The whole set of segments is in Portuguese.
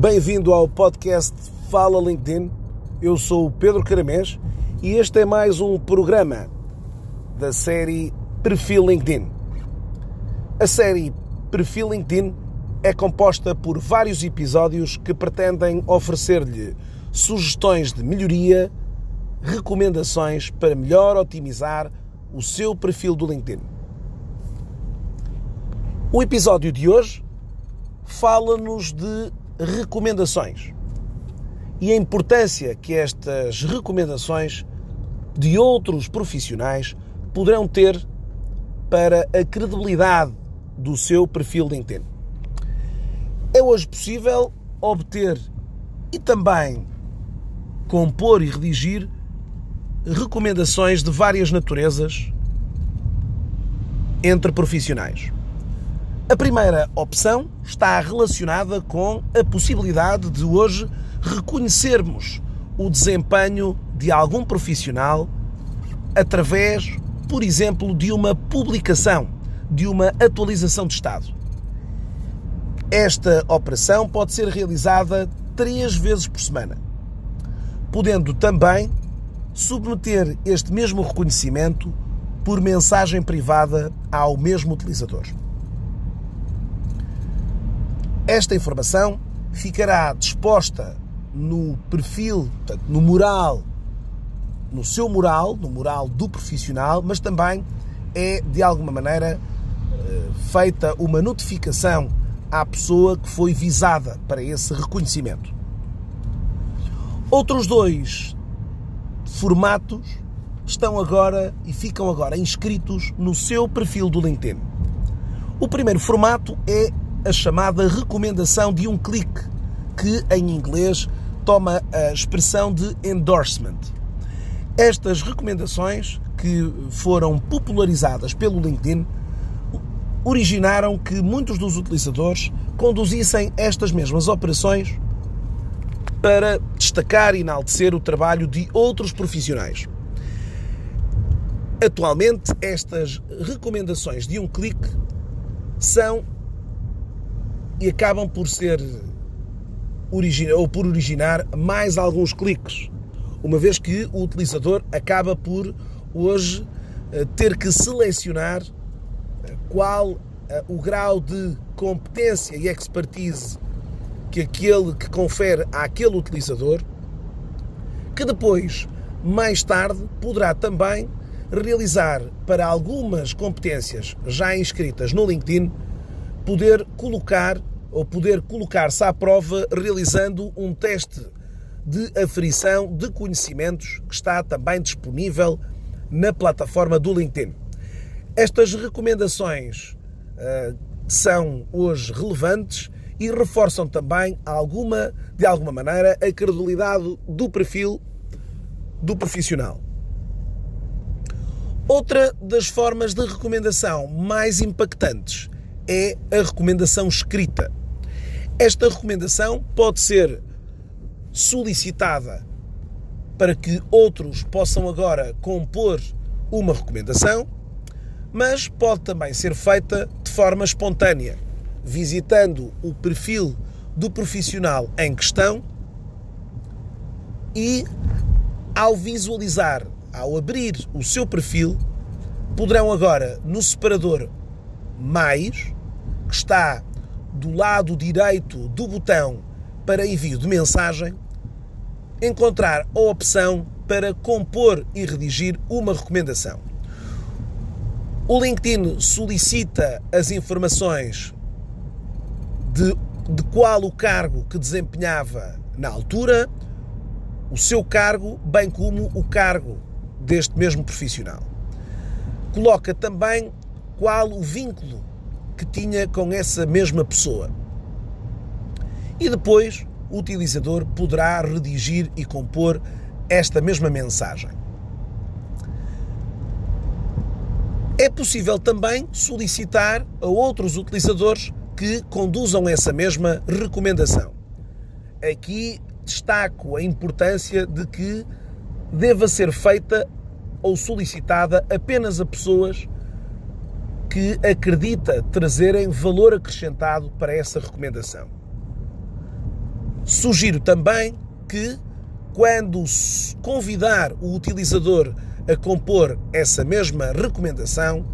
Bem-vindo ao podcast Fala LinkedIn. Eu sou o Pedro Caramês e este é mais um programa da série Perfil LinkedIn. A série Perfil LinkedIn é composta por vários episódios que pretendem oferecer-lhe sugestões de melhoria, recomendações para melhor otimizar o seu perfil do LinkedIn. O episódio de hoje fala-nos de recomendações e a importância que estas recomendações de outros profissionais poderão ter para a credibilidade do seu perfil LinkedIn. É hoje possível obter e também compor e redigir recomendações de várias naturezas entre profissionais. A primeira opção está relacionada com a possibilidade de hoje reconhecermos o desempenho de algum profissional através, por exemplo, de uma publicação, de uma atualização de estado. Esta operação pode ser realizada três vezes por semana, podendo também submeter este mesmo reconhecimento por mensagem privada ao mesmo utilizador. Esta informação ficará disposta no perfil, portanto, no mural, no seu mural, no mural do profissional, mas também é de alguma maneira eh, feita uma notificação à pessoa que foi visada para esse reconhecimento. Outros dois formatos estão agora e ficam agora inscritos no seu perfil do LinkedIn. O primeiro formato é a chamada recomendação de um clique, que em inglês toma a expressão de endorsement. Estas recomendações, que foram popularizadas pelo LinkedIn, originaram que muitos dos utilizadores conduzissem estas mesmas operações para destacar e enaltecer o trabalho de outros profissionais. Atualmente, estas recomendações de um clique são e acabam por ser ou por originar mais alguns cliques, uma vez que o utilizador acaba por hoje eh, ter que selecionar eh, qual eh, o grau de competência e expertise que aquele que confere àquele utilizador, que depois, mais tarde, poderá também realizar para algumas competências já inscritas no LinkedIn, poder colocar ou poder colocar-se à prova realizando um teste de aferição de conhecimentos que está também disponível na plataforma do LinkedIn. Estas recomendações uh, são hoje relevantes e reforçam também alguma, de alguma maneira a credibilidade do perfil do profissional. Outra das formas de recomendação mais impactantes é a recomendação escrita. Esta recomendação pode ser solicitada para que outros possam agora compor uma recomendação, mas pode também ser feita de forma espontânea, visitando o perfil do profissional em questão e, ao visualizar, ao abrir o seu perfil, poderão agora, no separador Mais, que está do lado direito do botão para envio de mensagem, encontrar a opção para compor e redigir uma recomendação. O LinkedIn solicita as informações de, de qual o cargo que desempenhava na altura, o seu cargo, bem como o cargo deste mesmo profissional. Coloca também qual o vínculo que tinha com essa mesma pessoa. E depois o utilizador poderá redigir e compor esta mesma mensagem. É possível também solicitar a outros utilizadores que conduzam essa mesma recomendação. Aqui destaco a importância de que deva ser feita ou solicitada apenas a pessoas que acredita trazerem valor acrescentado para essa recomendação. Sugiro também que, quando convidar o utilizador a compor essa mesma recomendação,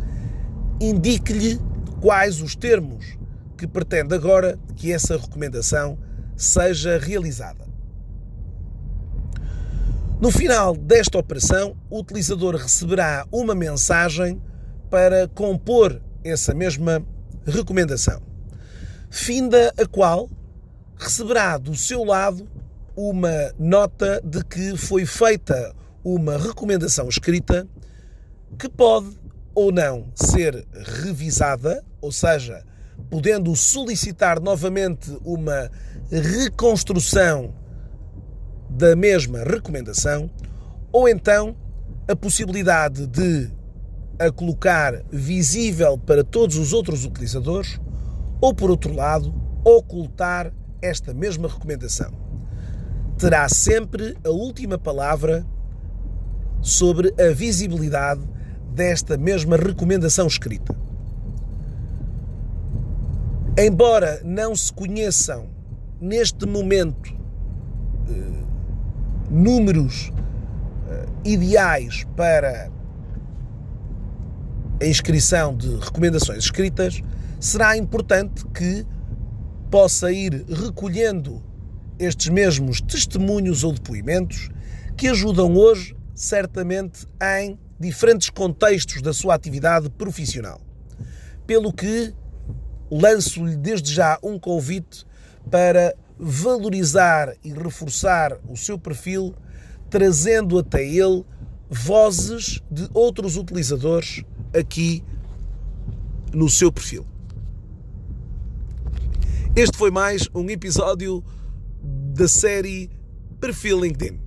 indique-lhe quais os termos que pretende agora que essa recomendação seja realizada. No final desta operação, o utilizador receberá uma mensagem para compor essa mesma recomendação, finda a qual receberá do seu lado uma nota de que foi feita uma recomendação escrita que pode ou não ser revisada, ou seja, podendo solicitar novamente uma reconstrução da mesma recomendação, ou então a possibilidade de a colocar visível para todos os outros utilizadores, ou por outro lado, ocultar esta mesma recomendação. Terá sempre a última palavra sobre a visibilidade desta mesma recomendação escrita. Embora não se conheçam neste momento eh, números eh, ideais para a inscrição de recomendações escritas, será importante que possa ir recolhendo estes mesmos testemunhos ou depoimentos que ajudam hoje, certamente, em diferentes contextos da sua atividade profissional. Pelo que lanço-lhe desde já um convite para valorizar e reforçar o seu perfil, trazendo até ele vozes de outros utilizadores aqui no seu perfil. Este foi mais um episódio da série Perfil LinkedIn.